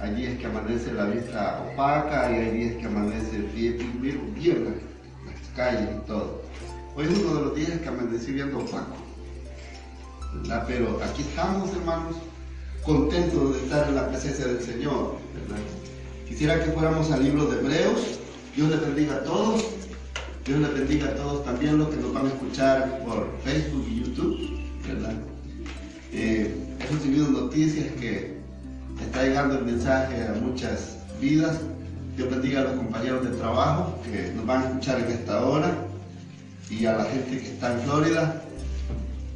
Hay días que amanece la vista opaca y hay días que amanece bien, bien, bien las calles y todo. Hoy es uno de los días que amanecí viendo opaco. Pero aquí estamos, hermanos, contentos de estar en la presencia del Señor. Quisiera que fuéramos al libro de Hebreos. Dios les bendiga a todos. Dios les bendiga a todos también los que nos van a escuchar por Facebook y YouTube. ¿verdad? Eh, he recibido noticias que está llegando el mensaje a muchas vidas. Dios bendiga a los compañeros de trabajo que nos van a escuchar en esta hora y a la gente que está en Florida,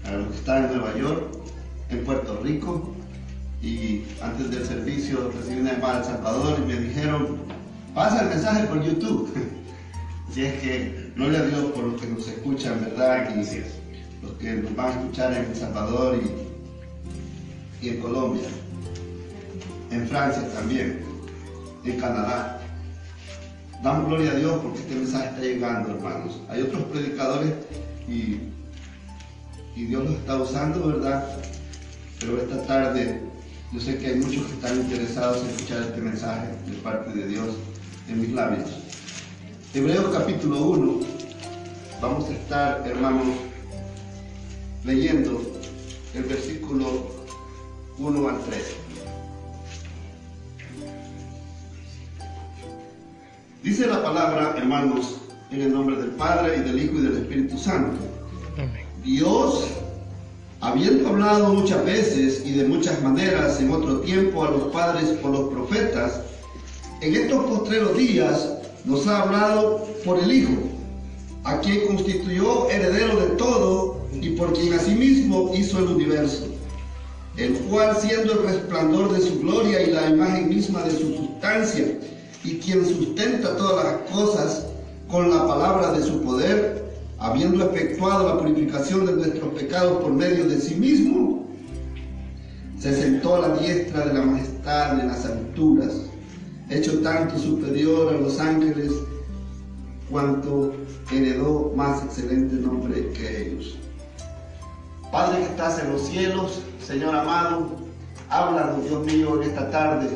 a los que están en Nueva York, en Puerto Rico. Y antes del servicio recibí una llamada de Salvador y me dijeron, pasa el mensaje por YouTube. Así es que gloria a Dios por los que nos escuchan, ¿verdad? Y los que nos van a escuchar en El Salvador y, y en Colombia, en Francia también, en Canadá. Damos gloria a Dios porque este mensaje está llegando, hermanos. Hay otros predicadores y, Dios los está usando, ¿verdad? Pero esta tarde yo sé que hay muchos que están interesados en escuchar este mensaje de parte de Dios en mis labios. Hebreos capítulo 1, vamos a estar, hermanos, leyendo el versículo 1 al 3. Dice la palabra, hermanos, en el nombre del Padre y del Hijo y del Espíritu Santo. Dios, habiendo hablado muchas veces y de muchas maneras en otro tiempo a los padres por los profetas, en estos postreros días nos ha hablado por el Hijo, a quien constituyó heredero de todo y por quien asimismo hizo el universo, el cual siendo el resplandor de su gloria y la imagen misma de su sustancia, y quien sustenta todas las cosas con la palabra de su poder, habiendo efectuado la purificación de nuestros pecados por medio de sí mismo, se sentó a la diestra de la majestad en las alturas, hecho tanto superior a los ángeles cuanto heredó más excelente nombre que ellos. Padre que estás en los cielos, Señor amado, háblanos, Dios mío, en esta tarde,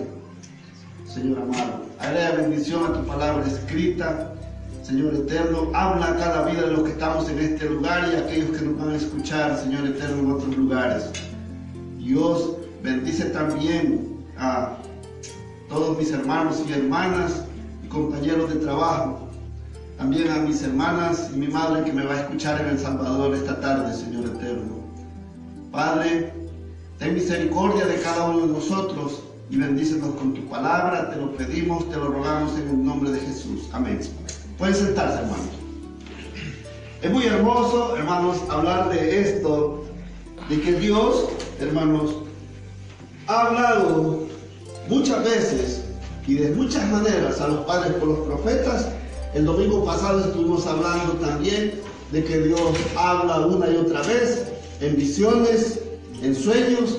Señor amado. Agrega bendición a tu palabra escrita. Señor eterno, habla a cada vida de los que estamos en este lugar y a aquellos que nos van a escuchar, Señor eterno, en otros lugares. Dios bendice también a todos mis hermanos y hermanas y compañeros de trabajo. También a mis hermanas y mi madre que me va a escuchar en El Salvador esta tarde, Señor eterno. Padre, ten misericordia de cada uno de nosotros y bendícenos con tu palabra. Te lo pedimos, te lo rogamos en el nombre de Jesús. Amén. Pueden sentarse, hermanos. Es muy hermoso, hermanos, hablar de esto, de que Dios, hermanos, ha hablado muchas veces y de muchas maneras a los padres por los profetas. El domingo pasado estuvimos hablando también de que Dios habla una y otra vez en visiones, en sueños,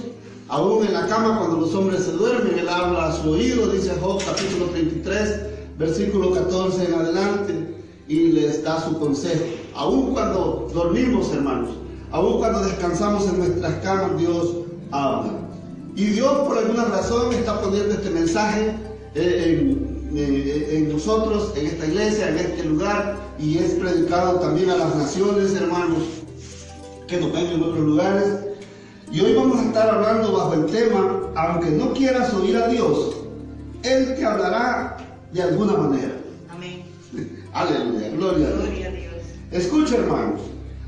aún en la cama cuando los hombres se duermen, Él habla a su oído, dice Job capítulo 33, versículo 14 en adelante, y les da su consejo. Aún cuando dormimos, hermanos, aún cuando descansamos en nuestras camas, Dios habla. Y Dios por alguna razón está poniendo este mensaje en, en, en nosotros, en esta iglesia, en este lugar, y es predicado también a las naciones, hermanos, que nos ven en otros lugares. Y hoy vamos a estar hablando bajo el tema, aunque no quieras oír a Dios, Él te hablará de alguna manera. Amén. Aleluya, gloria a Dios. Gloria a Dios. Escucha hermanos,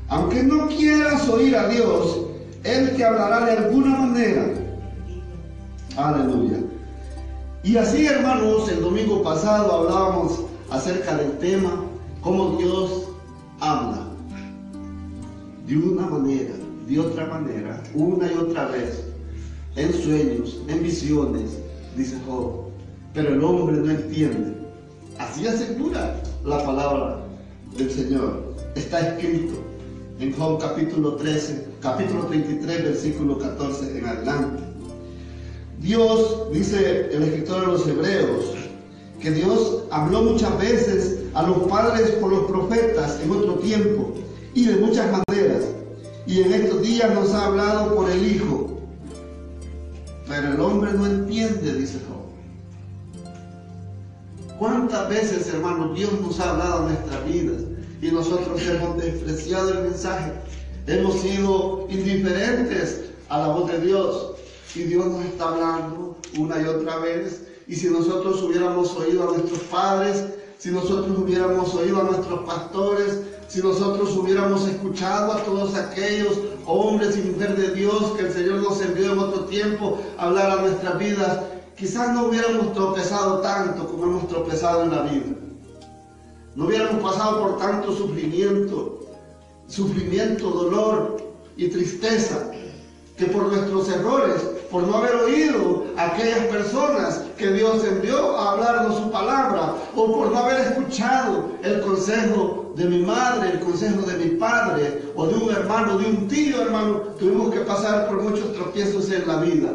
aunque no quieras oír a Dios, Él te hablará de alguna manera. Aleluya. Y así hermanos, el domingo pasado hablábamos acerca del tema, cómo Dios habla. De una manera, de otra manera, una y otra vez, en sueños, en visiones, dice Job. Pero el hombre no entiende. Así asegura la palabra del Señor. Está escrito en Job capítulo 13, capítulo 33, versículo 14 en adelante. Dios, dice el escritor de los Hebreos, que Dios habló muchas veces a los padres por los profetas en otro tiempo y de muchas maneras. Y en estos días nos ha hablado por el Hijo. Pero el hombre no entiende, dice Job. cuántas veces, hermanos, Dios nos ha hablado en nuestras vidas y nosotros hemos despreciado el mensaje. Hemos sido indiferentes a la voz de Dios y Dios nos está hablando una y otra vez. Y si nosotros hubiéramos oído a nuestros padres, si nosotros hubiéramos oído a nuestros pastores, si nosotros hubiéramos escuchado a todos aquellos hombres y mujeres de Dios que el Señor nos envió en otro tiempo a hablar a nuestras vidas, quizás no hubiéramos tropezado tanto como hemos tropezado en la vida. No hubiéramos pasado por tanto sufrimiento, sufrimiento, dolor y tristeza, que por nuestros errores, por no haber oído a aquellas personas que Dios envió a hablarnos su palabra, o por no haber escuchado el consejo de mi madre, el consejo de mi padre, o de un hermano, de un tío hermano, tuvimos que pasar por muchos tropiezos en la vida.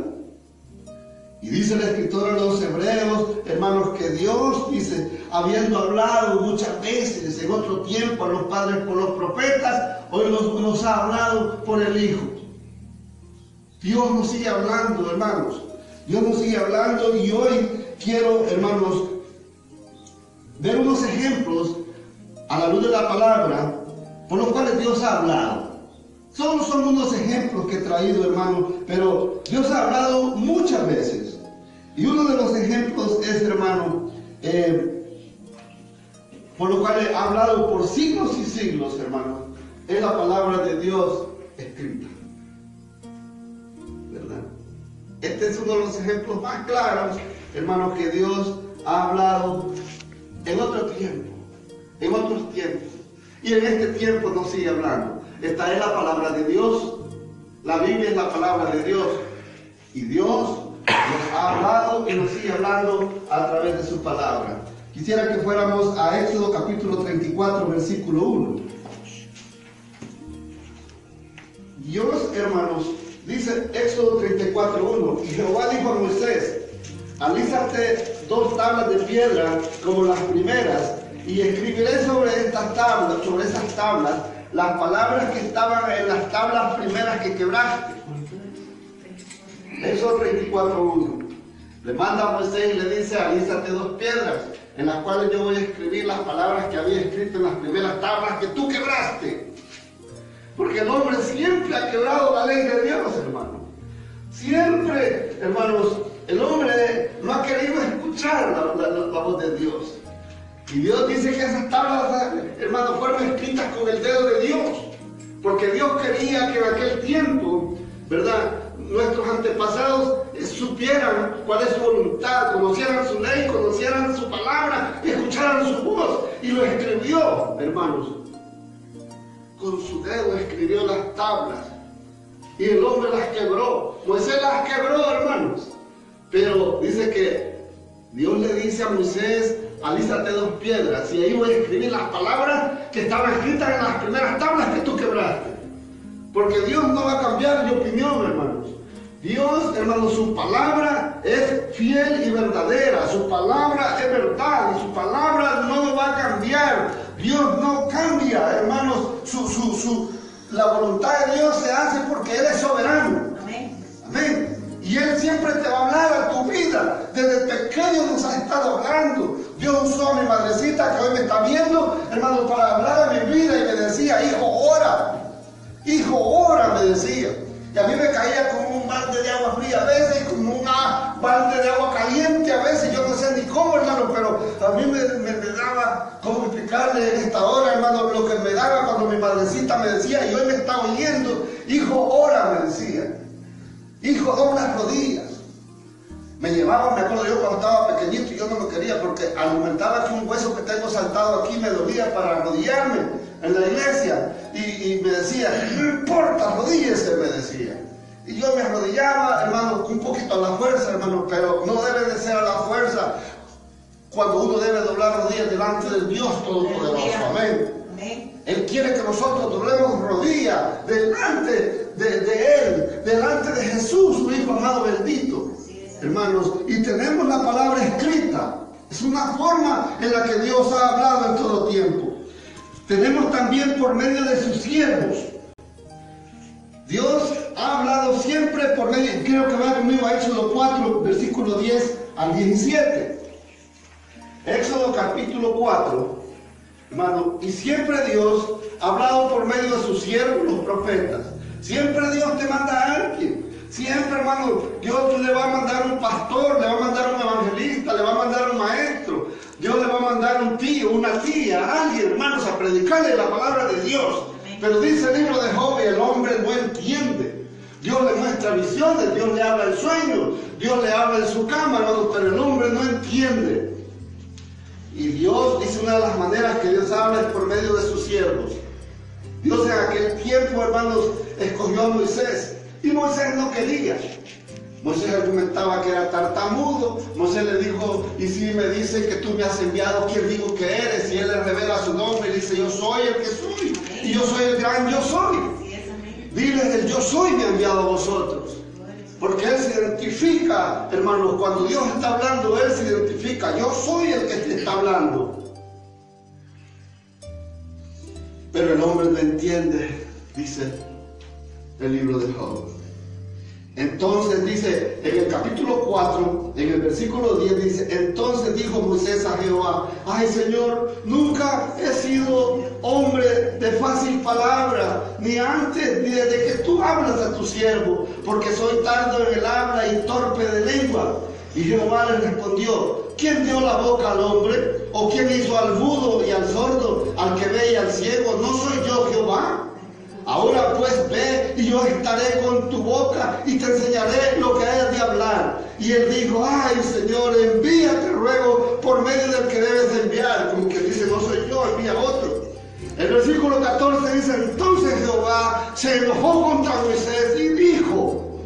Y dice el escritor a los hebreos, hermanos, que Dios, dice, habiendo hablado muchas veces en otro tiempo a los padres por los profetas, hoy nos, nos ha hablado por el Hijo. Dios nos sigue hablando, hermanos. Dios nos sigue hablando y hoy quiero, hermanos, ver unos ejemplos a la luz de la palabra por los cuales Dios ha hablado. Son unos ejemplos que he traído, hermano, pero Dios ha hablado muchas veces. Y uno de los ejemplos es, hermano, eh, por lo cual ha hablado por siglos y siglos, hermano, es la palabra de Dios escrita. ¿Verdad? Este es uno de los ejemplos más claros, hermano, que Dios ha hablado en otro tiempo, en otros tiempos. Y en este tiempo nos sigue hablando. Esta es la palabra de Dios. La Biblia es la palabra de Dios. Y Dios nos ha hablado y nos sigue hablando a través de su palabra. Quisiera que fuéramos a Éxodo capítulo 34, versículo 1. Dios, hermanos, dice Éxodo 34, 1. Y Jehová dijo a Moisés, alízate dos tablas de piedra como las primeras y escribiré sobre estas tablas, sobre esas tablas, las palabras que estaban en las tablas primeras que quebraste. Éxodo 34.1. Le manda a Moisés y le dice, alízate dos piedras, en las cuales yo voy a escribir las palabras que había escrito en las primeras tablas que tú quebraste. Porque el hombre siempre ha quebrado la ley de Dios, hermano. Siempre, hermanos, el hombre no ha querido escuchar la voz de Dios. Y Dios dice que esas tablas, hermanos, fueron escritas con el dedo de Dios. Porque Dios quería que en aquel tiempo, ¿verdad? Nuestros antepasados supieran cuál es su voluntad, conocieran su ley, conocieran su palabra, escucharan su voz. Y lo escribió, hermanos. Con su dedo escribió las tablas. Y el hombre las quebró. Moisés las quebró, hermanos. Pero dice que Dios le dice a Moisés, alízate dos piedras y ahí voy a escribir las palabras que estaban escritas en las primeras tablas que tú quebraste. Porque Dios no va a cambiar de opinión, hermanos. Dios, hermanos, su palabra es fiel y verdadera. Su palabra es verdad y su palabra no va a cambiar. Dios no cambia, hermanos. Su, su, su, la voluntad de Dios se hace porque Él es soberano. Amén. Amén. Y Él siempre te va a hablar a tu vida. Desde pequeño nos ha estado hablando. Dios usó a mi madrecita que hoy me está viendo, hermano, para hablar a mi vida y me decía, hijo, ora. Hijo, ora, me decía. Y a mí me caía como un balde de agua fría a veces, como un balde de agua caliente a veces. Yo no sé ni cómo, hermano, pero a mí me, me, daba, cómo explicarle en esta hora, hermano, lo que me daba cuando mi madrecita me decía, y hoy me está oyendo, hijo, ora, me decía. Hijo, dobla las rodillas. Me llevaba, me acuerdo yo cuando estaba pequeñito y yo no lo quería porque argumentaba que un hueso que tengo saltado aquí me dolía para arrodillarme en la iglesia. Y, y me decía, no importa, arrodíllese, me decía. Y yo me arrodillaba, hermano, un poquito a la fuerza, hermano, pero no debe de ser a la fuerza cuando uno debe doblar rodillas delante del Dios Todopoderoso. Amén. Él quiere que nosotros doblemos rodillas delante de, de, Él, delante de Jesús, su Hijo amado bendito. Hermanos, y tenemos la palabra escrita. Es una forma en la que Dios ha hablado en todo tiempo. Tenemos también por medio de sus siervos. Dios ha hablado siempre por medio, creo que va conmigo a Éxodo 4, versículo 10 al 17. Éxodo capítulo 4, hermano, y siempre Dios ha hablado por medio de sus siervos, los profetas. Siempre Dios te manda a alguien. Siempre, hermano, Dios le va a mandar un pastor, le va a mandar un evangelista, le va a mandar un maestro, Dios le va a mandar un tío, una tía, alguien, hermanos, a predicarle la palabra de Dios. Pero dice el libro de Job, el hombre no entiende. Dios le muestra visiones, Dios le habla en sueños, Dios le habla en su cama, hermano, pero el hombre no entiende. Y Dios dice una de las maneras que Dios habla es por medio de sus siervos. Dios en aquel tiempo, hermanos, escogió a Moisés y Moisés no quería. Moisés argumentaba que era tartamudo. Moisés le dijo, y si me dicen que tú me has enviado, ¿quién digo que eres? Y él le revela su nombre y dice, yo soy el que soy. Y yo soy el gran yo soy. Diles el yo soy me ha enviado a vosotros. Porque Él se identifica, hermanos, cuando Dios está hablando, Él se identifica. Yo soy el que te está hablando. Pero el hombre no entiende, dice el libro de Job. Entonces dice en el capítulo 4, en el versículo 10 dice, entonces dijo Moisés a Jehová, ay Señor, nunca he sido hombre de fácil palabra, ni antes ni desde que tú hablas a tu siervo, porque soy tardo en el habla y torpe de lengua. Y Jehová le respondió, ¿quién dio la boca al hombre? ¿O quién hizo al mudo y al sordo, al que ve y al ciego? ¿No soy yo? Ahora pues ve y yo estaré con tu boca y te enseñaré lo que hayas de hablar. Y él dijo, ay Señor, envíate ruego por medio del que debes enviar. Como que dice, no soy yo, envía otro. El versículo 14 dice, entonces Jehová se enojó contra Moisés y dijo,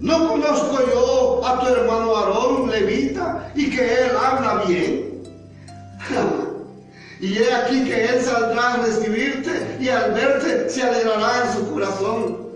¿no conozco yo a tu hermano Aarón, levita, y que él habla bien? Y he aquí que Él saldrá a recibirte y al verte se alegrará en su corazón.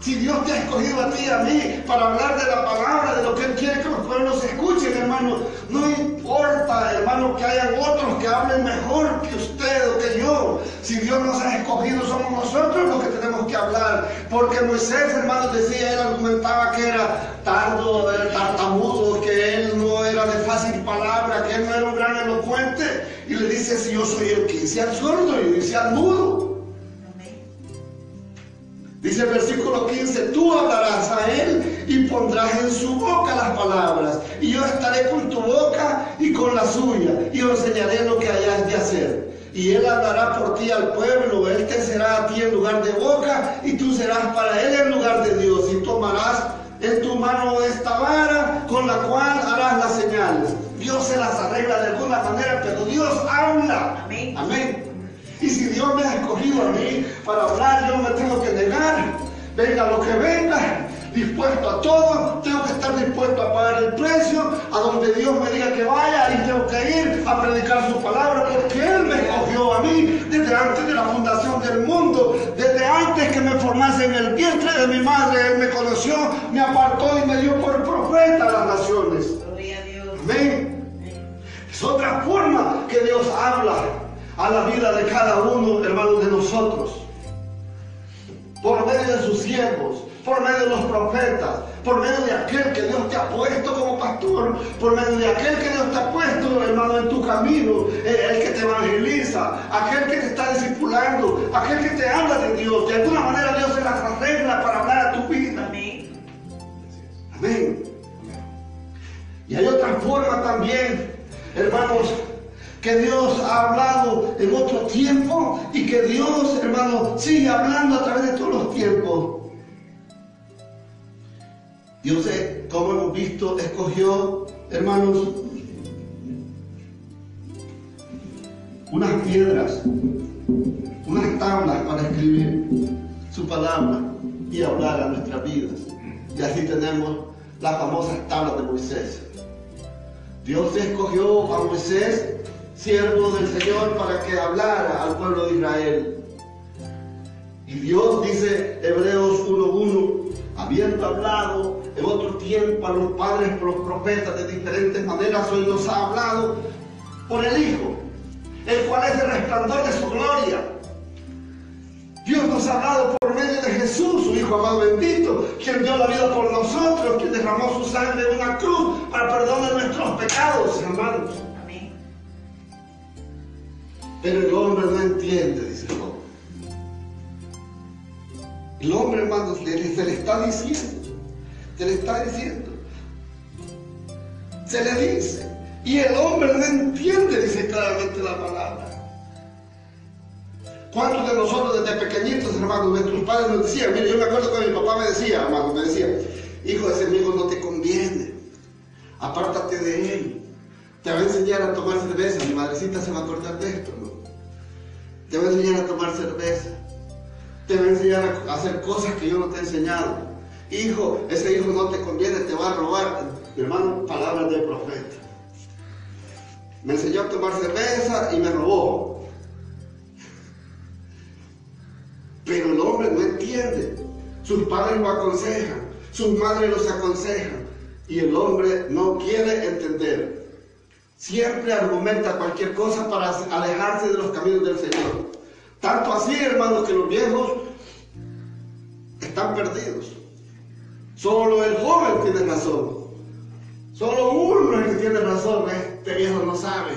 Si Dios te ha escogido a ti y a mí para hablar de la palabra, de lo que Él quiere que los pueblos escuchen, hermano, no importa, hermano, que hayan otros que hablen mejor que usted o que yo. Si Dios nos ha escogido, somos nosotros los que tenemos que hablar. Porque Moisés, hermano, decía, él argumentaba que era tardo, tartamudo, que él no era de fácil palabra, que él no era un gran elocuente. Y le dice, si yo soy el que dice al sordo y dice al mudo. Dice el versículo 15, tú hablarás a él y pondrás en su boca las palabras, y yo estaré con tu boca y con la suya, y os enseñaré lo que hayas de hacer. Y él hablará por ti al pueblo, él te será a ti en lugar de boca, y tú serás para él en lugar de Dios, y tomarás en tu mano esta vara con la cual harás las señales. Dios se las arregla de alguna manera, pero Dios habla. Amén. Amén. Y si Dios me ha escogido a mí para hablar, yo me tengo que negar. Venga lo que venga, dispuesto a todo, tengo que estar dispuesto a pagar el precio, a donde Dios me diga que vaya y tengo que ir a predicar su palabra, porque Él me escogió a mí desde antes de la fundación del mundo, desde antes que me formase en el vientre de mi madre, Él me conoció, me apartó y me dio por profeta a las naciones. Amén. Es otra forma que Dios habla a la vida de cada uno, hermanos, de nosotros. Por medio de sus siervos, por medio de los profetas, por medio de aquel que Dios te ha puesto como pastor, por medio de aquel que Dios te ha puesto, hermano, en tu camino, el que te evangeliza, aquel que te está discipulando, aquel que te habla de Dios. De alguna manera Dios se las arregla para hablar a tu vida. Amén. Amén. Y hay otra forma también, hermanos, que Dios ha hablado en otro tiempo y que Dios, hermano, sigue hablando a través de todos los tiempos. Dios, como hemos visto, escogió, hermanos, unas piedras, unas tablas para escribir su palabra y hablar a nuestras vidas. Y así tenemos las famosas tablas de Moisés. Dios escogió a Moisés siervo del Señor para que hablara al pueblo de Israel. Y Dios dice Hebreos 1.1, habiendo hablado en otro tiempo a los padres por los profetas de diferentes maneras, hoy nos ha hablado por el Hijo, el cual es el resplandor de su gloria. Dios nos ha hablado por medio de Jesús, su Hijo amado bendito, quien dio la vida por nosotros, quien derramó su sangre en una cruz para perdonar nuestros pecados, hermanos. Pero el hombre no entiende, dice Job. El hombre, hermanos, se le está diciendo, se le está diciendo, se le dice, y el hombre no entiende, dice claramente la palabra. ¿Cuántos de nosotros desde pequeñitos, hermanos, nuestros padres nos decían, mire, yo me acuerdo que mi papá me decía, hermano, me decía, hijo, ese amigo no te conviene, apártate de él, te va a enseñar a tomar cerveza, mi madrecita se va a acordar de esto, ¿no? Te va a enseñar a tomar cerveza, te va a enseñar a hacer cosas que yo no te he enseñado. Hijo, ese hijo no te conviene, te va a robar. Mi hermano, palabras del profeta. Me enseñó a tomar cerveza y me robó. Pero el hombre no entiende. Sus padres lo aconsejan, sus madres los aconsejan. Y el hombre no quiere entender. Siempre argumenta cualquier cosa para alejarse de los caminos del Señor. Tanto así, hermanos, que los viejos están perdidos. Solo el joven tiene razón. Solo uno es el que tiene razón. Este viejo no sabe.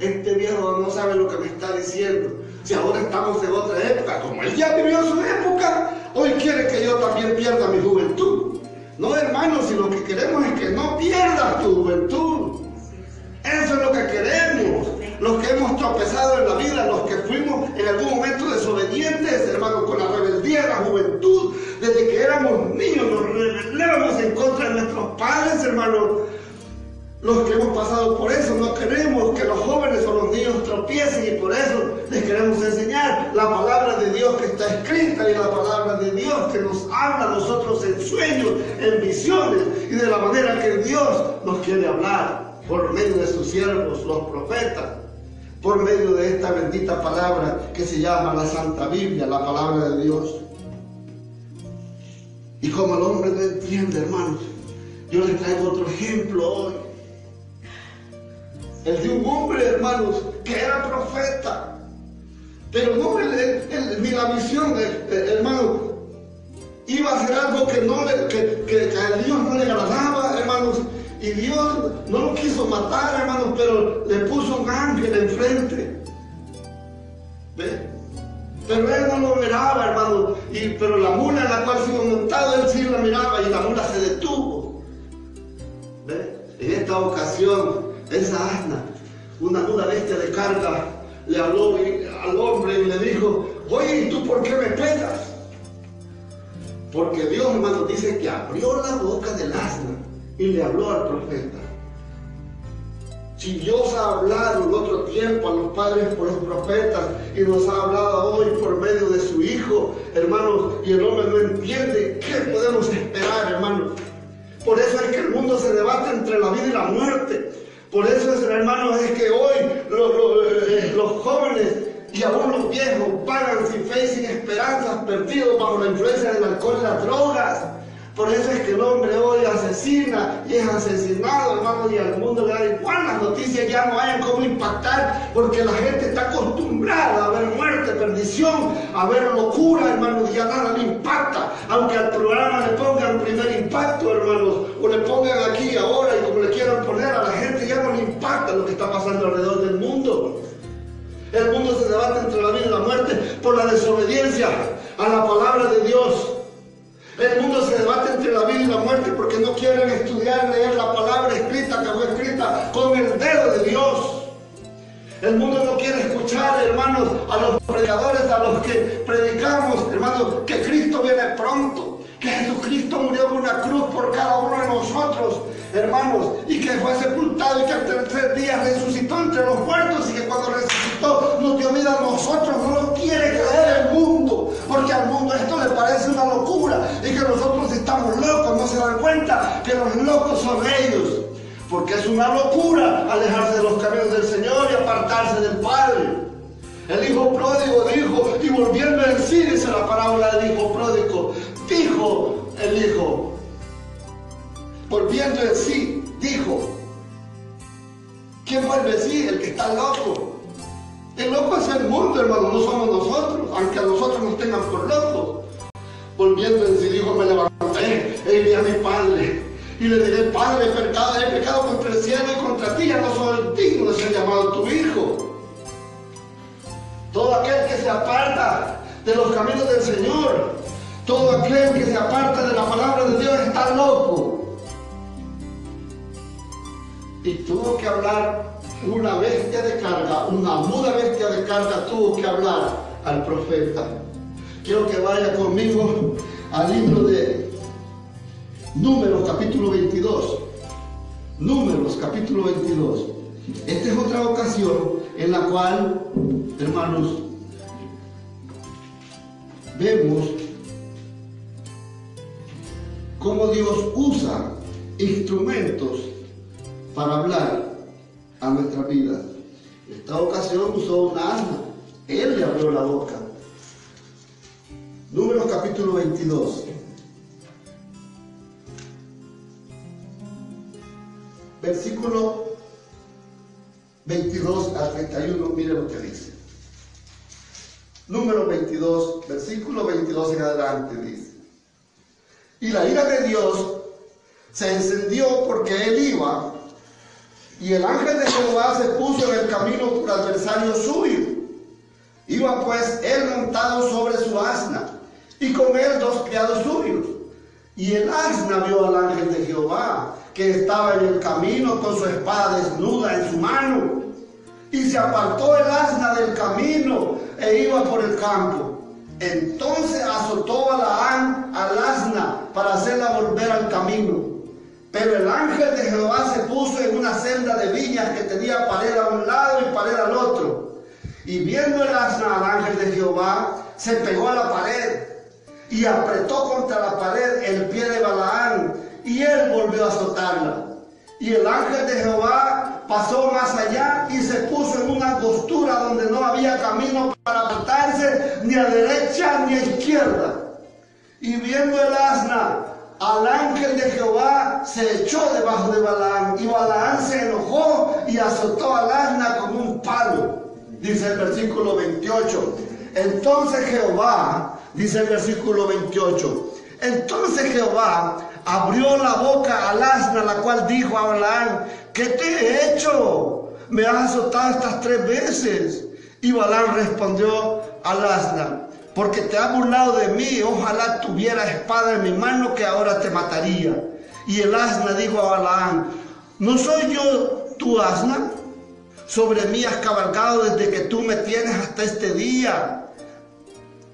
Este viejo no sabe lo que me está diciendo. Si ahora estamos en otra época, como él ya vivió su época, hoy quiere que yo también pierda mi juventud. No, hermanos, si lo que queremos es que no pierdas tu juventud. Eso es lo que queremos. Los que hemos tropezado en la vida, los que fuimos en algún momento desobedientes, hermanos, con la rebeldía de la juventud, desde que éramos niños, nos rebelábamos en contra de nuestros padres, hermanos. Los que hemos pasado por eso, no queremos que los jóvenes o los niños tropiecen y por eso les queremos enseñar la palabra de Dios que está escrita y la palabra de Dios que nos habla a nosotros en sueños, en visiones y de la manera que Dios nos quiere hablar por medio de sus siervos, los profetas, por medio de esta bendita palabra que se llama la Santa Biblia, la palabra de Dios. Y como el hombre no entiende, hermanos, yo les traigo otro ejemplo hoy. El de un hombre, hermanos, que era profeta. Pero no ni la visión, hermano, iba a hacer algo que, no que, que a Dios no le agradaba, hermanos. Y Dios no lo quiso matar, hermanos, pero le puso un ángel enfrente. ¿Ve? Pero él no lo miraba, hermano. Y, pero la mula en la cual se iba montado, él sí la miraba y la mula se detuvo. ¿Ve? En esta ocasión, esa asna, una, una bestia de carga, le habló al hombre y le dijo, oye, ¿y tú por qué me pegas? Porque Dios, hermano, dice que abrió la boca del asna y le habló al profeta. Si Dios ha hablado en otro tiempo a los padres por los profetas y nos ha hablado hoy por medio de su Hijo, hermanos, y el hombre no entiende, ¿qué podemos esperar, hermanos? Por eso es que el mundo se debate entre la vida y la muerte. Por eso, es, hermanos, es que hoy los, eh, los jóvenes y aún los viejos pagan sin fe y sin esperanzas, perdidos bajo la influencia del alcohol y las drogas. Por eso es que el hombre hoy asesina y es asesinado, hermano, y al mundo le da igual. Las noticias ya no hay cómo impactar porque la gente está acostumbrada a ver muerte, perdición, a ver locura, hermanos, ya nada le impacta. Aunque al programa le pongan primer impacto, hermanos, o le pongan aquí ahora y como le quieran poner a la gente, lo que está pasando alrededor del mundo. El mundo se debate entre la vida y la muerte por la desobediencia a la palabra de Dios. El mundo se debate entre la vida y la muerte porque no quieren estudiar, leer la palabra escrita que fue escrita con el dedo de Dios. El mundo no quiere escuchar, hermanos, a los predicadores, a los que predicamos, hermanos, que Cristo viene pronto, que Jesucristo murió en una cruz por cada uno de nosotros, hermanos, y que fue sepultado y que en tres días resucitó entre los muertos y que cuando resucitó nos dio vida a nosotros. No lo quiere creer el mundo, porque al mundo esto le parece una locura y que nosotros estamos locos, no se dan cuenta que los locos son ellos. Porque es una locura alejarse de los caminos del Señor y apartarse del Padre. El hijo pródigo dijo, y volviendo en sí, dice la parábola del hijo pródigo, dijo el hijo, volviendo en sí, dijo, ¿quién vuelve en sí? El que está loco. El loco es el mundo, hermano, no somos nosotros, aunque a nosotros nos tengan por locos. Volviendo en sí, dijo, me levanté e iré a mi padre. Y le diré, Padre, pecado, he pecado contra el cielo y contra ti, ya no soy digno de ser llamado tu hijo. aparta de los caminos del Señor, todo aquel que se aparta de la palabra de Dios está loco. Y tuvo que hablar una bestia de carga, una muda bestia de carga tuvo que hablar al profeta. Quiero que vaya conmigo al libro de Números capítulo 22. Números capítulo 22. Esta es otra ocasión en la cual, hermanos, vemos cómo Dios usa instrumentos para hablar a nuestra vida. Esta ocasión usó una asna. Él le abrió la boca. Números capítulo 22. Versículo 22 al 31, mire lo que dice. Número 22, versículo 22 en adelante dice. Y la ira de Dios se encendió porque él iba, y el ángel de Jehová se puso en el camino por adversario suyo. Iba pues él montado sobre su asna, y con él dos criados suyos. Y el asna vio al ángel de Jehová, que estaba en el camino con su espada desnuda en su mano. Y se apartó el asna del camino e iba por el campo. Entonces azotó Balaán al asna para hacerla volver al camino. Pero el ángel de Jehová se puso en una senda de viñas que tenía pared a un lado y pared al otro. Y viendo el asna al ángel de Jehová, se pegó a la pared y apretó contra la pared el pie de Balaán y él volvió a azotarla. Y el ángel de Jehová pasó más allá y se puso en una costura donde no había camino para apartarse ni a derecha ni a izquierda. Y viendo el asna al ángel de Jehová, se echó debajo de Balaán. Y Balaán se enojó y azotó al asna con un palo. Dice el versículo 28. Entonces Jehová, dice el versículo 28, entonces Jehová abrió la boca al asna, la cual dijo a Balaán, ¿qué te he hecho? Me has azotado estas tres veces. Y Balaán respondió al asna, porque te has burlado de mí, ojalá tuviera espada en mi mano que ahora te mataría. Y el asna dijo a Balaán, ¿no soy yo tu asna? Sobre mí has cabalgado desde que tú me tienes hasta este día.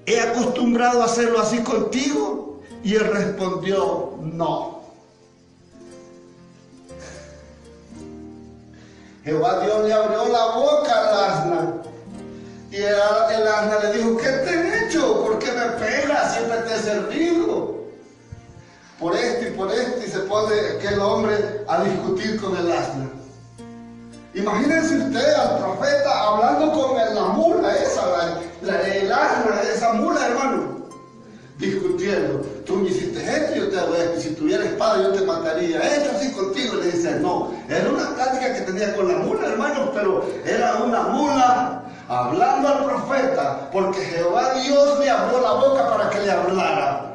¿He acostumbrado a hacerlo así contigo? Y él respondió, no. Jehová Dios le abrió la boca al asna. Y el, el le dijo, ¿qué te he hecho? ¿Por qué me pegas? Siempre te he servido. Por esto y por esto. Y se pone aquel hombre a discutir con el asna. Imagínense usted al profeta hablando con la mula esa, el asna, esa mula, hermano discutiendo. Tú me hiciste esto, yo te hago esto. Si tuviera espada, yo te mataría. Esto así contigo. Le dice, no. Era una plática que tenía con la mula, hermanos, pero era una mula hablando al profeta, porque Jehová Dios le abrió la boca para que le hablara.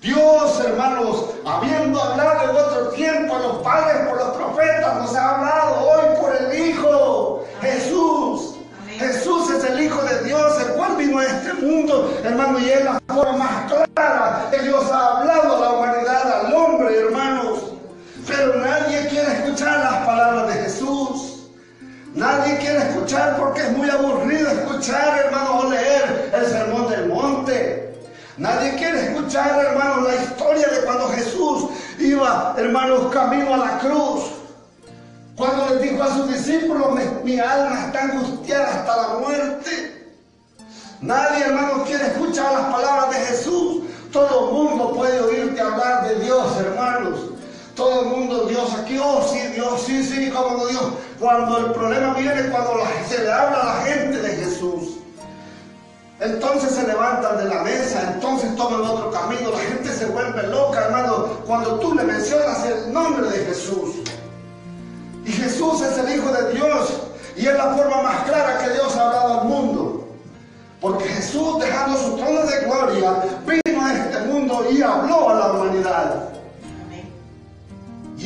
Dios, hermanos, habiendo hablado en otro tiempo a los padres por los profetas, nos ha hablado hoy por el Hijo, Jesús. Jesús es el Hijo de Dios, el cual vino a este mundo, hermano, y es la forma más clara que Dios ha hablado a la humanidad, al hombre, hermanos. Pero nadie quiere escuchar las palabras de. Nadie quiere escuchar porque es muy aburrido escuchar, hermanos, o leer el sermón del monte. Nadie quiere escuchar, hermanos, la historia de cuando Jesús iba, hermanos, camino a la cruz. Cuando les dijo a sus discípulos, mi, alma está angustiada hasta la muerte. Nadie, hermanos, quiere escuchar las palabras de Jesús. Todo el mundo puede oírte hablar de Dios, hermanos. Todo el mundo, Dios aquí, oh sí, Dios, sí, sí, como Dios. Cuando el problema viene, cuando se le habla a la gente de Jesús. Entonces se levantan de la mesa, entonces toman otro camino, la gente se vuelve loca, hermano, cuando tú le mencionas el nombre de Jesús. Y Jesús es el Hijo de Dios y es la forma más clara que Dios ha hablado al mundo. Porque Jesús, dejando su trono de gloria, vino a este mundo y habló a la humanidad.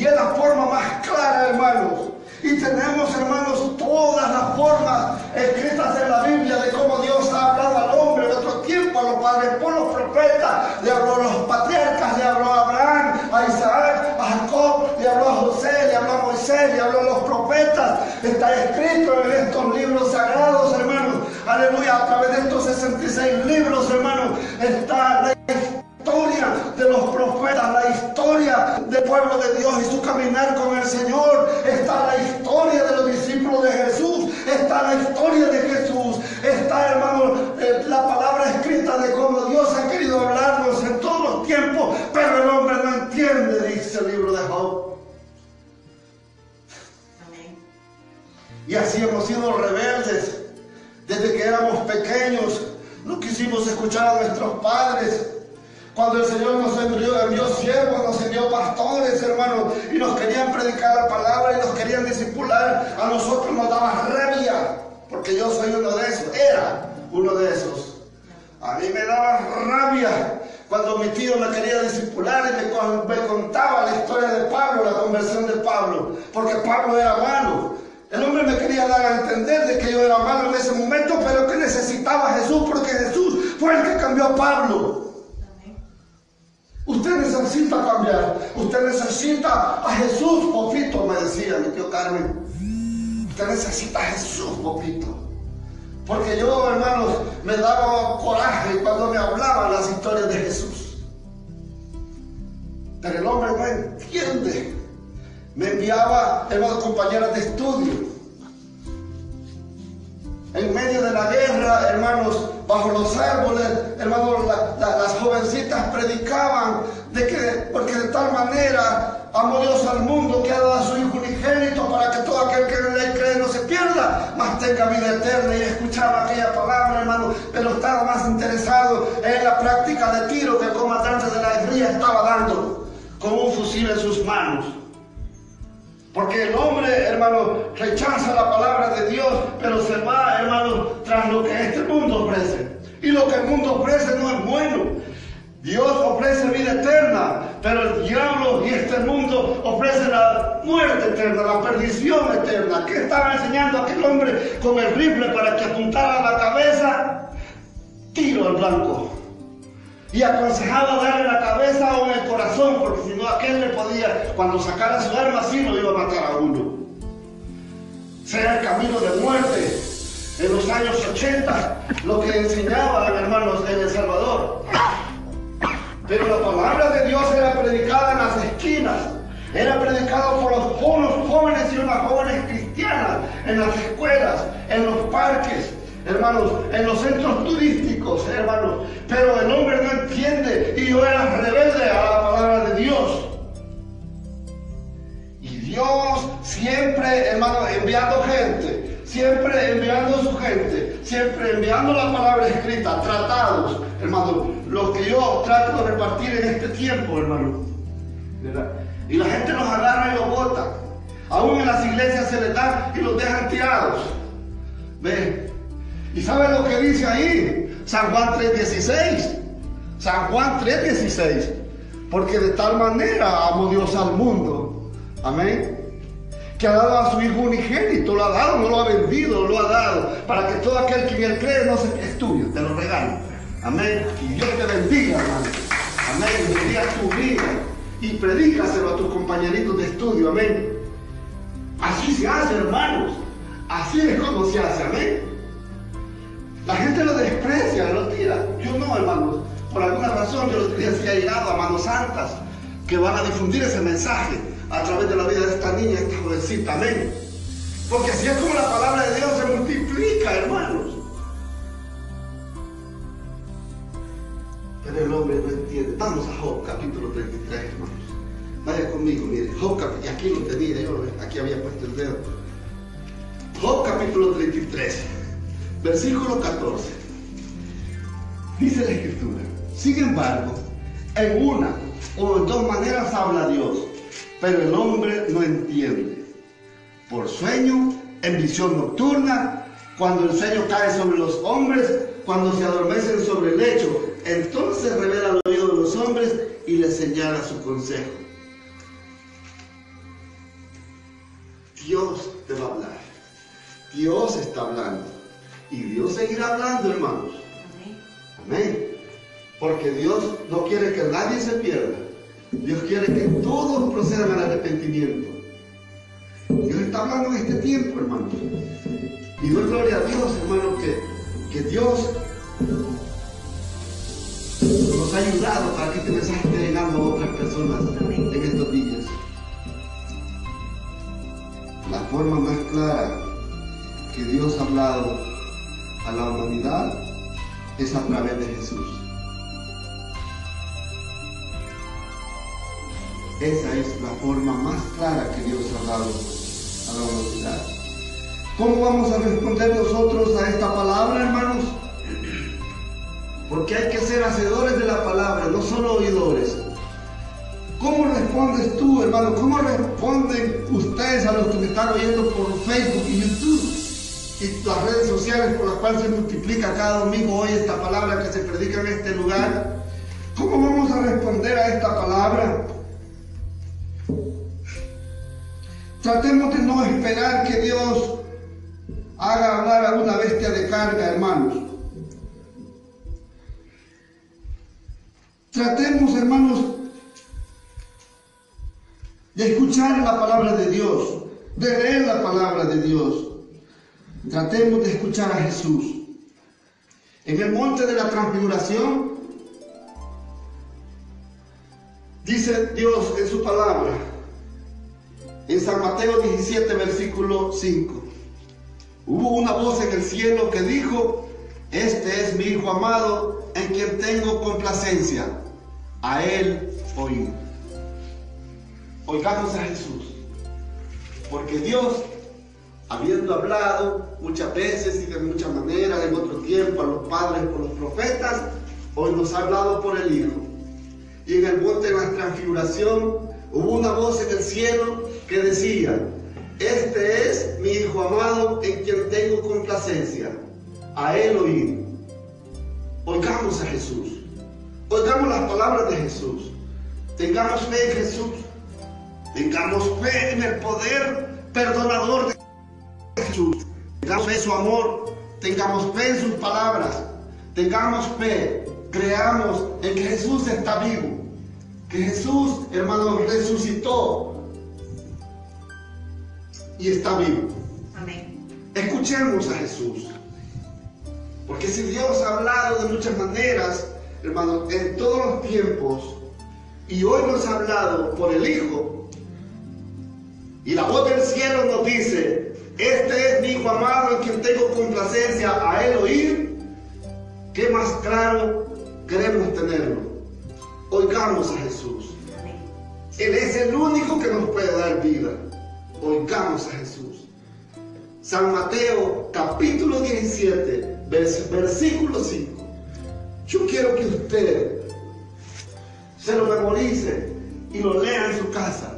Y es la forma más clara, hermanos. Y tenemos, hermanos, todas las formas escritas en la Biblia de cómo Dios ha hablado al hombre en otro tiempo, a los padres por los profetas, le habló a los patriarcas, le habló a Abraham, a Isaac, a Jacob, le habló a José, le habló a Moisés, le habló a los profetas. Está escrito en estos libros sagrados, hermanos. Aleluya, a través de estos 66 libros, hermanos, está la historia de los profetas, la historia del pueblo de Dios y su caminar con el Señor. Está la historia de los discípulos de Jesús. Está la historia de Jesús. Está, hermano, eh, la palabra escrita de cómo Dios ha querido hablarnos en todos los tiempos, pero el hombre no entiende, dice el libro de Job. Y así hemos sido rebeldes desde que éramos pequeños. No quisimos escuchar a nuestros padres. Cuando el Señor nos envió, envió siervos, nos envió pastores, hermanos, y nos querían predicar la palabra y nos querían discipular, a nosotros nos daba rabia, porque yo soy uno de esos, era uno de esos. A mí me daba rabia cuando mi tío me quería discipular y me, contaba la historia de Pablo, la conversión de Pablo, porque Pablo era malo. El hombre me quería dar a entender de que yo era malo en ese momento, pero que necesitaba a Jesús, porque Jesús fue el que cambió a Pablo. Usted necesita cambiar. Usted necesita a Jesús, Popito, me decía mi tío Carmen. Usted necesita a Jesús, Popito. Porque yo, hermanos, me daba coraje cuando me hablaban las historias de Jesús. Pero el hombre no entiende. Me enviaba, hermanos, compañeras de estudio. En medio de la guerra, hermanos, bajo los árboles, hermanos, las jovencitas predicaban de que, porque de tal manera amó Dios al mundo que ha dado a su Hijo unigénito para que todo aquel que en él cree no se pierda, mas tenga vida eterna. Y escuchaba aquella palabra, hermano, pero estaba más interesado en la práctica de tiro que el comandante de la guerrilla estaba dando, con un fusil en sus manos. Porque el hombre, hermano, rechaza la palabra de Dios, pero se va, hermano, tras lo que este mundo ofrece. Y lo que el mundo ofrece no es bueno. Dios ofrece vida eterna, pero el diablo y este mundo ofrece la muerte eterna, la perdición eterna. ¿Qué estaba enseñando aquel hombre con el rifle para que apuntara a la cabeza? Tiro al blanco y aconsejaba darle la cabeza o en el corazón, porque si no aquel le podía, cuando sacara su arma, sí lo iba a matar a uno. Sea el camino de muerte. En los años 80, lo que enseñaban hermanos en El Salvador. Pero la palabra de Dios era predicada en las esquinas, era predicado por los jóvenes y unas jóvenes cristianas, en las escuelas, en los parques, hermanos, en los centros turísticos, hermanos. Pero el hombre no entiende y yo era rebelde a la palabra de Dios. Y Dios siempre, hermano, enviando gente, siempre enviando su gente, siempre enviando la palabra escrita, tratados, hermano, los que yo trato de repartir en este tiempo, hermano. Y la gente los agarra y los bota. Aún en las iglesias se les da y los dejan tirados. ¿Ve? ¿Y sabe lo que dice ahí? San Juan 3.16. San Juan 3.16. Porque de tal manera amó Dios al mundo. Amén. Que ha dado a su Hijo unigénito. Lo ha dado, no lo ha vendido, lo ha dado. Para que todo aquel que en él cree no se es. Te lo regalo. Amén. Y Dios te bendiga, hermano. Amén. Bendiga tu vida. Y predícaselo a tus compañeritos de estudio. Amén. Así se hace, hermanos. Así es como se hace. Amén. La gente lo desprecia, lo tira. Yo no, hermanos. Por alguna razón yo los tenía así llegado a manos santas que van a difundir ese mensaje a través de la vida de esta niña, esta jovencita. Amén. Porque así es como la palabra de Dios se multiplica, hermanos. Pero el hombre no entiende. Vamos a Job, capítulo 33, hermanos. Vaya conmigo, mire. Job, y aquí lo tenía yo, aquí había puesto el dedo. Job, capítulo 33 versículo 14. Dice la escritura, sin embargo, en una o en dos maneras habla Dios, pero el hombre no entiende. Por sueño, en visión nocturna, cuando el sueño cae sobre los hombres, cuando se adormecen sobre el lecho, entonces revela el oído de los hombres y les señala su consejo. Dios te va a hablar. Dios está hablando. Y Dios seguirá hablando, hermanos. Amén. Porque Dios no quiere que nadie se pierda. Dios quiere que todos procedan al arrepentimiento. Dios está hablando en este tiempo, hermano. Y doy gloria a Dios, hermano, que, que Dios nos ha ayudado para que este mensaje esté llegando a otras personas en estos días. La forma más clara que Dios ha hablado a la humanidad es a través de Jesús. Esa es la forma más clara que Dios ha dado a la humanidad. ¿Cómo vamos a responder nosotros a esta palabra, hermanos? Porque hay que ser hacedores de la palabra, no solo oidores. ¿Cómo respondes tú, hermano? ¿Cómo responden ustedes a los que me están oyendo por Facebook y YouTube? Y las redes sociales por las cuales se multiplica cada domingo hoy esta palabra que se predica en este lugar. ¿Cómo vamos a responder a esta palabra? Tratemos de no esperar que Dios haga hablar a una bestia de carga, hermanos. Tratemos, hermanos, de escuchar la palabra de Dios, de leer la palabra de Dios. Tratemos de escuchar a Jesús. En el monte de la transfiguración, dice Dios en su palabra, en San Mateo 17, versículo 5, hubo una voz en el cielo que dijo, este es mi Hijo amado en quien tengo complacencia, a él oír. Oigamos a Jesús, porque Dios, habiendo hablado muchas veces y de muchas maneras en otro tiempo a los padres por los profetas, hoy nos ha hablado por el Hijo. Y en el monte de la transfiguración hubo una voz en el cielo que decía, este es mi Hijo amado en quien tengo complacencia, a él oír. Oigamos a Jesús, oigamos las palabras de Jesús, tengamos fe en Jesús, tengamos fe en el poder perdonador de Jesús, tengamos fe en su amor, tengamos fe en sus palabras, tengamos fe, creamos en que Jesús está vivo, que Jesús, hermano, resucitó y está vivo. Amén. Escuchemos a Jesús. Porque si Dios ha hablado de muchas maneras, hermano, en todos los tiempos, y hoy nos ha hablado por el Hijo, y la voz del cielo nos dice, este es mi Hijo amado en quien tengo complacencia a él oír, ¿qué más claro queremos tenerlo? Oigamos a Jesús. Él es el único que nos puede dar vida. Oigamos a Jesús. San Mateo capítulo 17, vers- versículo 5. Yo quiero que usted se lo memorice y lo lea en su casa.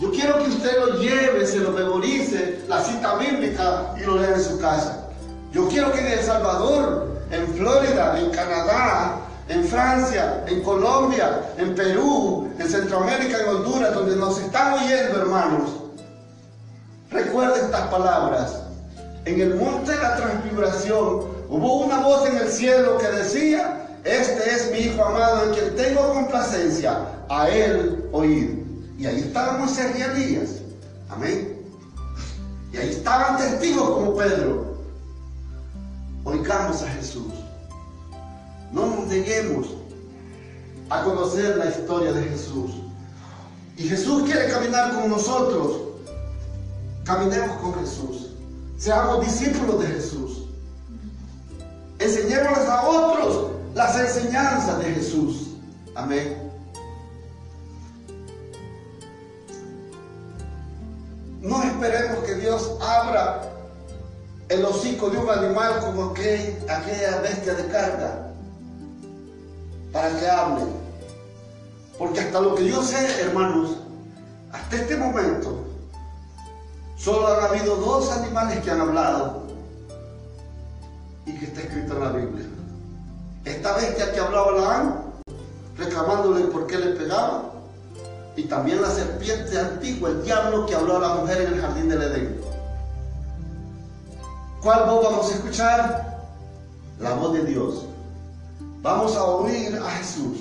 Yo quiero que usted lo lleve, se lo memorice, la cita bíblica y lo lea en su casa. Yo quiero que en El Salvador, en Florida, en Canadá, en Francia, en Colombia, en Perú, en Centroamérica, en Honduras, donde nos están oyendo, hermanos, recuerden estas palabras. En el monte de la transfiguración hubo una voz en el cielo que decía, este es mi Hijo amado en quien tengo complacencia, a él oír. Y ahí estaban Moisés y Elías. Amén. Y ahí estaban testigos como Pedro. Oigamos a Jesús. No nos neguemos a conocer la historia de Jesús. Y Jesús quiere caminar con nosotros. Caminemos con Jesús. Seamos discípulos de Jesús. Enseñémosles a otros las enseñanzas de Jesús. Amén. No esperemos que Dios abra el hocico de un animal como aquel- aquella bestia de carga para que hable. Porque hasta lo que yo sé, hermanos, hasta este momento, solo han habido dos animales que han hablado y que está escrito en la Biblia. Esta bestia que hablaba Balaam, reclamándole por qué le pegaba, y también la serpiente antigua, el diablo que habló a la mujer en el jardín del Edén. ¿Cuál voz vamos a escuchar? La voz de Dios. Vamos a oír a Jesús.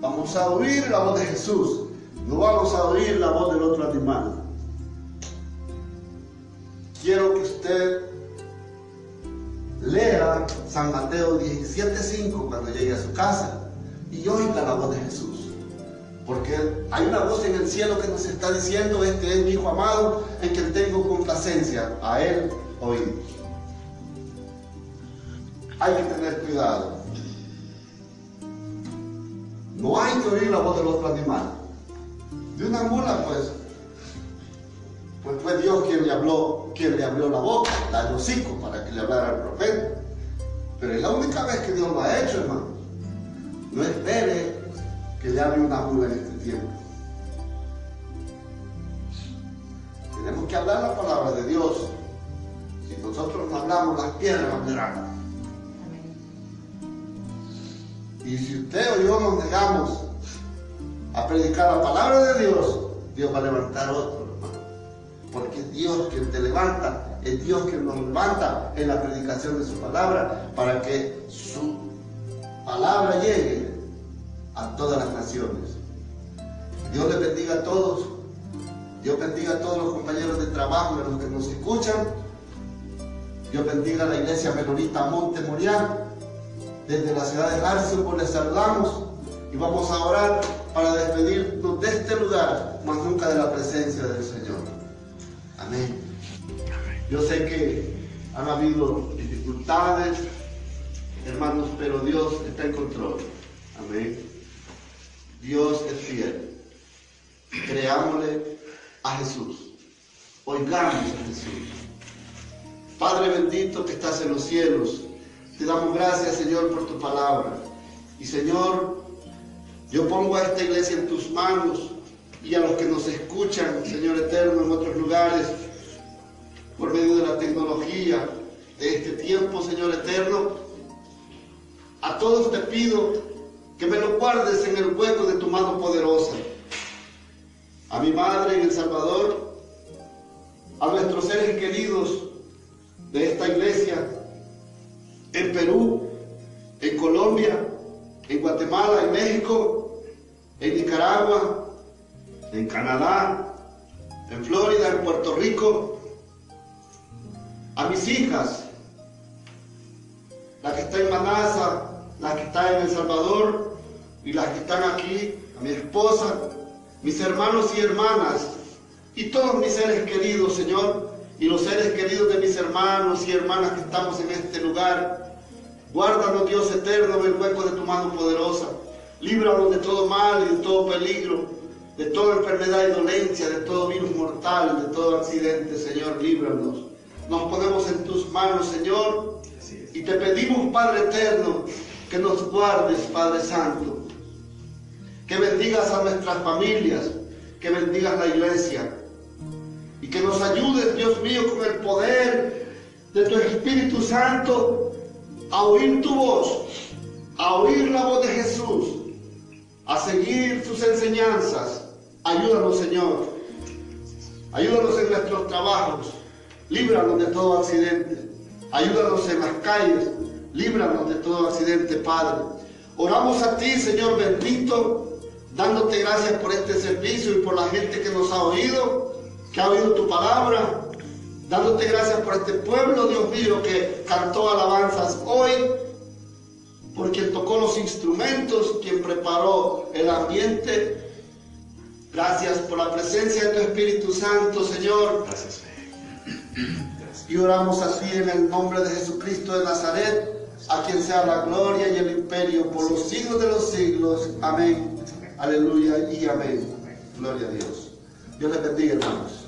Vamos a oír la voz de Jesús. No vamos a oír la voz del otro animal. Quiero que usted lea San Mateo 17.5 cuando llegue a su casa y oiga la voz de Jesús. Porque hay una voz en el cielo que nos está diciendo, este es mi Hijo amado, en quien tengo complacencia. A Él oír. Hay que tener cuidado. No hay que oír la voz del otro animal. De una mula, pues, pues fue Dios quien le habló, quien le abrió la boca, la hocico, para que le hablara al profeta. Pero es la única vez que Dios lo ha hecho, hermano. No espere que le hable una mula en este tiempo. Tenemos que hablar la palabra de Dios. Si nosotros no hablamos, las piedras hablarán. Y si usted o yo nos negamos a predicar la palabra de Dios, Dios va a levantar otro, hermano. Porque es Dios quien te levanta, es Dios quien nos levanta en la predicación de su palabra para que su palabra llegue a todas las naciones. Dios le bendiga a todos. Dios bendiga a todos los compañeros de trabajo, a los que nos escuchan. Dios bendiga a la iglesia menonita Monte Morián. Desde la ciudad de Harrisonburg les saludamos y vamos a orar para despedirnos de este lugar, más nunca de la presencia del Señor. Amén. Yo sé que han habido dificultades, hermanos, pero Dios está en control. Amén. Dios es fiel. Creámosle a Jesús. Oigamos a Jesús. Padre bendito que estás en los cielos, te damos gracias, Señor, por tu palabra. Y Señor, yo pongo a esta iglesia en tus manos y a los que nos escuchan, Señor eterno, en otros lugares, por medio de la tecnología de este tiempo, Señor eterno. A todos te pido que me lo guardes en el hueco de tu mano poderosa. A mi madre en El Salvador, a nuestros seres queridos de esta iglesia, en Perú, en Colombia, en Guatemala, en México, en Nicaragua, en Canadá, en Florida, en Puerto Rico, a mis hijas, la que está en Manasa, la que está en El Salvador y las que están aquí, a mi esposa, mis hermanos y hermanas y todos mis seres queridos, Señor, y los seres queridos de mis hermanos y hermanas que estamos en este lugar. Guárdanos, Dios eterno, en el hueco de tu mano poderosa. Líbranos de todo mal y de todo peligro, de toda enfermedad y dolencia, de todo virus mortal, de todo accidente, Señor, líbranos. Nos ponemos en tus manos, Señor, y te pedimos, Padre eterno, que nos guardes, Padre Santo, que bendigas a nuestras familias, que bendigas la iglesia, y que nos ayudes, Dios mío, con el poder de tu Espíritu Santo a oír tu voz, a oír la voz de Jesús, a seguir sus enseñanzas. Ayúdanos, Señor. Ayúdanos en nuestros trabajos. Líbranos de todo accidente. Ayúdanos en las calles. Líbranos de todo accidente, Padre. Oramos a ti, Señor bendito, dándote gracias por este servicio y por la gente que nos ha oído, que ha oído tu palabra. Dándote gracias por este pueblo, Dios mío, que cantó alabanzas hoy, por quien tocó los instrumentos, quien preparó el ambiente. Gracias por la presencia de tu Espíritu Santo, Señor. Gracias, Y oramos así en el nombre de Jesucristo de Nazaret, a quien sea la gloria y el imperio por los siglos de los siglos. Amén. Aleluya y amén. Gloria a Dios. Dios les bendiga, hermanos.